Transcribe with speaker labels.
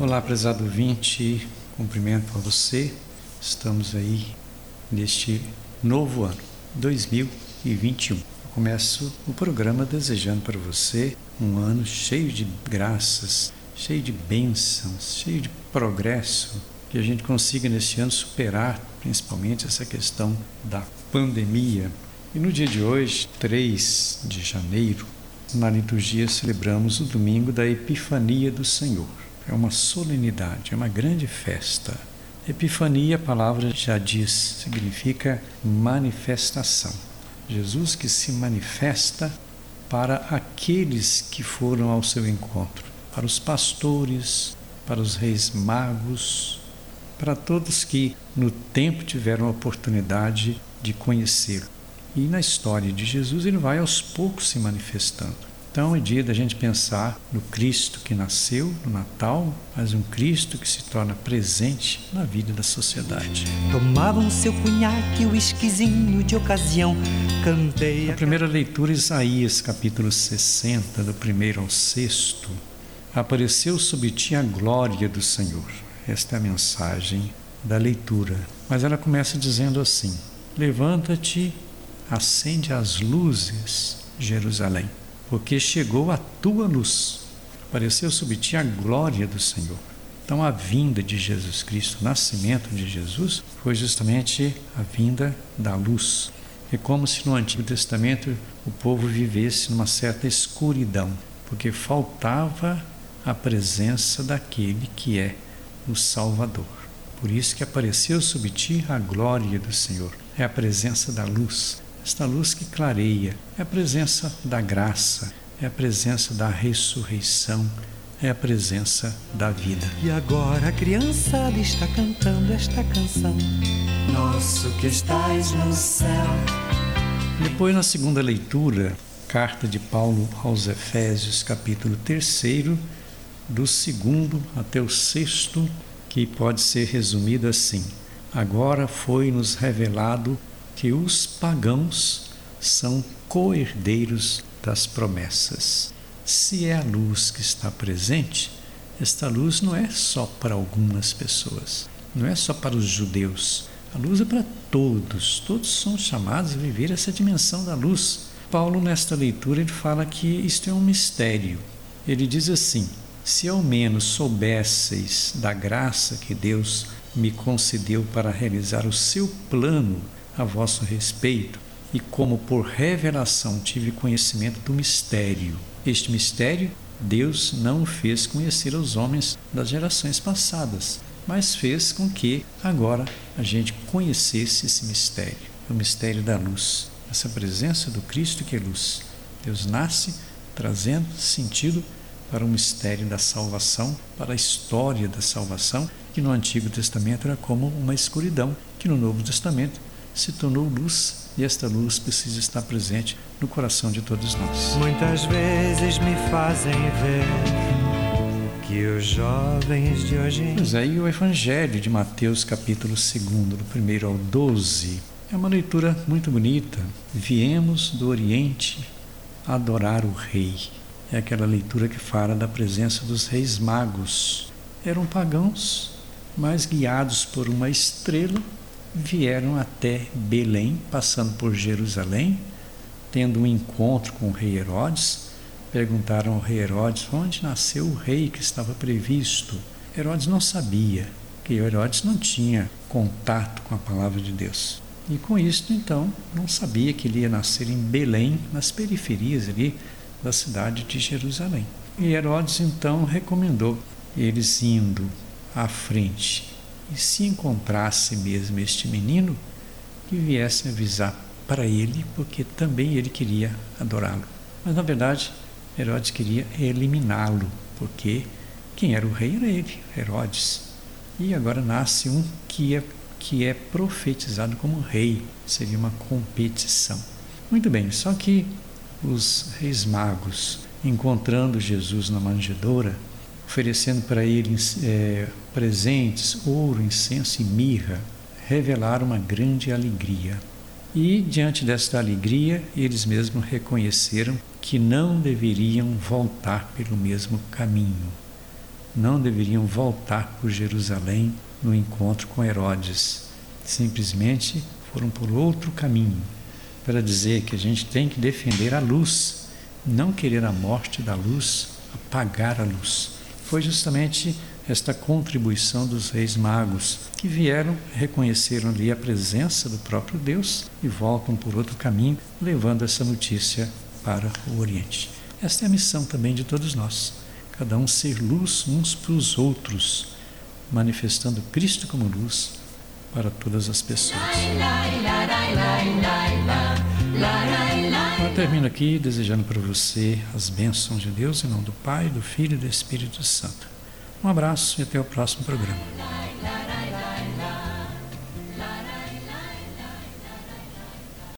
Speaker 1: Olá, prezado ouvinte, cumprimento a você. Estamos aí neste novo ano, 2021. Eu começo o programa desejando para você um ano cheio de graças, cheio de bênçãos, cheio de progresso, que a gente consiga neste ano superar principalmente essa questão da pandemia. E no dia de hoje, 3 de janeiro, na liturgia celebramos o domingo da Epifania do Senhor. É uma solenidade, é uma grande festa. Epifania, a palavra já diz, significa manifestação. Jesus que se manifesta para aqueles que foram ao seu encontro, para os pastores, para os reis magos, para todos que no tempo tiveram a oportunidade de conhecê-lo. E na história de Jesus ele vai aos poucos se manifestando. Então é dia da gente pensar no Cristo que nasceu no Natal, mas um Cristo que se torna presente na vida da sociedade.
Speaker 2: Tomavam seu cunhaque, o esquisinho de ocasião, cantei.
Speaker 1: A primeira leitura, Isaías, capítulo 60, do primeiro ao sexto. Apareceu sobre ti a glória do Senhor. Esta é a mensagem da leitura. Mas ela começa dizendo assim: Levanta-te acende as luzes, Jerusalém, porque chegou a tua luz. Apareceu sobre ti a glória do Senhor. Então, a vinda de Jesus Cristo, o nascimento de Jesus, foi justamente a vinda da luz. É como se no Antigo Testamento o povo vivesse numa certa escuridão, porque faltava a presença daquele que é o Salvador. Por isso que apareceu sobre ti a glória do Senhor. É a presença da luz, esta luz que clareia é a presença da graça, é a presença da ressurreição, é a presença da vida.
Speaker 2: E agora a criançada está cantando esta canção. Nosso que estás no céu.
Speaker 1: Depois, na segunda leitura, carta de Paulo aos Efésios, capítulo 3, do segundo até o sexto, que pode ser resumido assim: Agora foi-nos revelado que os pagãos são coerdeiros das promessas. Se é a luz que está presente, esta luz não é só para algumas pessoas, não é só para os judeus. A luz é para todos, todos são chamados a viver essa dimensão da luz. Paulo, nesta leitura, ele fala que isto é um mistério. Ele diz assim: Se ao menos soubesseis da graça que Deus me concedeu para realizar o seu plano a vosso respeito, e como por revelação tive conhecimento do mistério. Este mistério Deus não fez conhecer aos homens das gerações passadas, mas fez com que agora a gente conhecesse esse mistério, o mistério da luz, essa presença do Cristo que é luz. Deus nasce trazendo sentido para o mistério da salvação, para a história da salvação, que no Antigo Testamento era como uma escuridão, que no Novo Testamento se tornou luz e esta luz precisa estar presente no coração de todos nós.
Speaker 2: Muitas vezes me fazem ver que os jovens de hoje.
Speaker 1: Pois aí o Evangelho de Mateus, capítulo 2, do 1 ao 12, é uma leitura muito bonita. Viemos do Oriente adorar o Rei. É aquela leitura que fala da presença dos reis magos. Eram pagãos, mas guiados por uma estrela vieram até Belém, passando por Jerusalém, tendo um encontro com o rei Herodes, perguntaram ao rei Herodes onde nasceu o rei que estava previsto. Herodes não sabia, que Herodes não tinha contato com a palavra de Deus. E com isso, então, não sabia que ele ia nascer em Belém, nas periferias ali da cidade de Jerusalém. E Herodes, então, recomendou eles indo à frente e se encontrasse mesmo este menino, que viesse avisar para ele, porque também ele queria adorá-lo. Mas na verdade, Herodes queria eliminá-lo, porque quem era o rei era ele, Herodes. E agora nasce um que é, que é profetizado como rei, seria uma competição. Muito bem, só que os reis magos, encontrando Jesus na manjedoura, oferecendo para ele é, presentes, ouro, incenso e mirra, revelaram uma grande alegria. E, diante desta alegria, eles mesmos reconheceram que não deveriam voltar pelo mesmo caminho. não deveriam voltar por Jerusalém no encontro com Herodes. Simplesmente foram por outro caminho para dizer que a gente tem que defender a luz, não querer a morte da luz, apagar a luz. Foi justamente esta contribuição dos reis magos, que vieram, reconheceram ali a presença do próprio Deus e voltam por outro caminho, levando essa notícia para o Oriente. Esta é a missão também de todos nós, cada um ser luz uns para os outros, manifestando Cristo como luz para todas as pessoas. Eu termino aqui desejando para você as bênçãos de Deus em nome do Pai, do Filho e do Espírito Santo. Um abraço e até o próximo programa.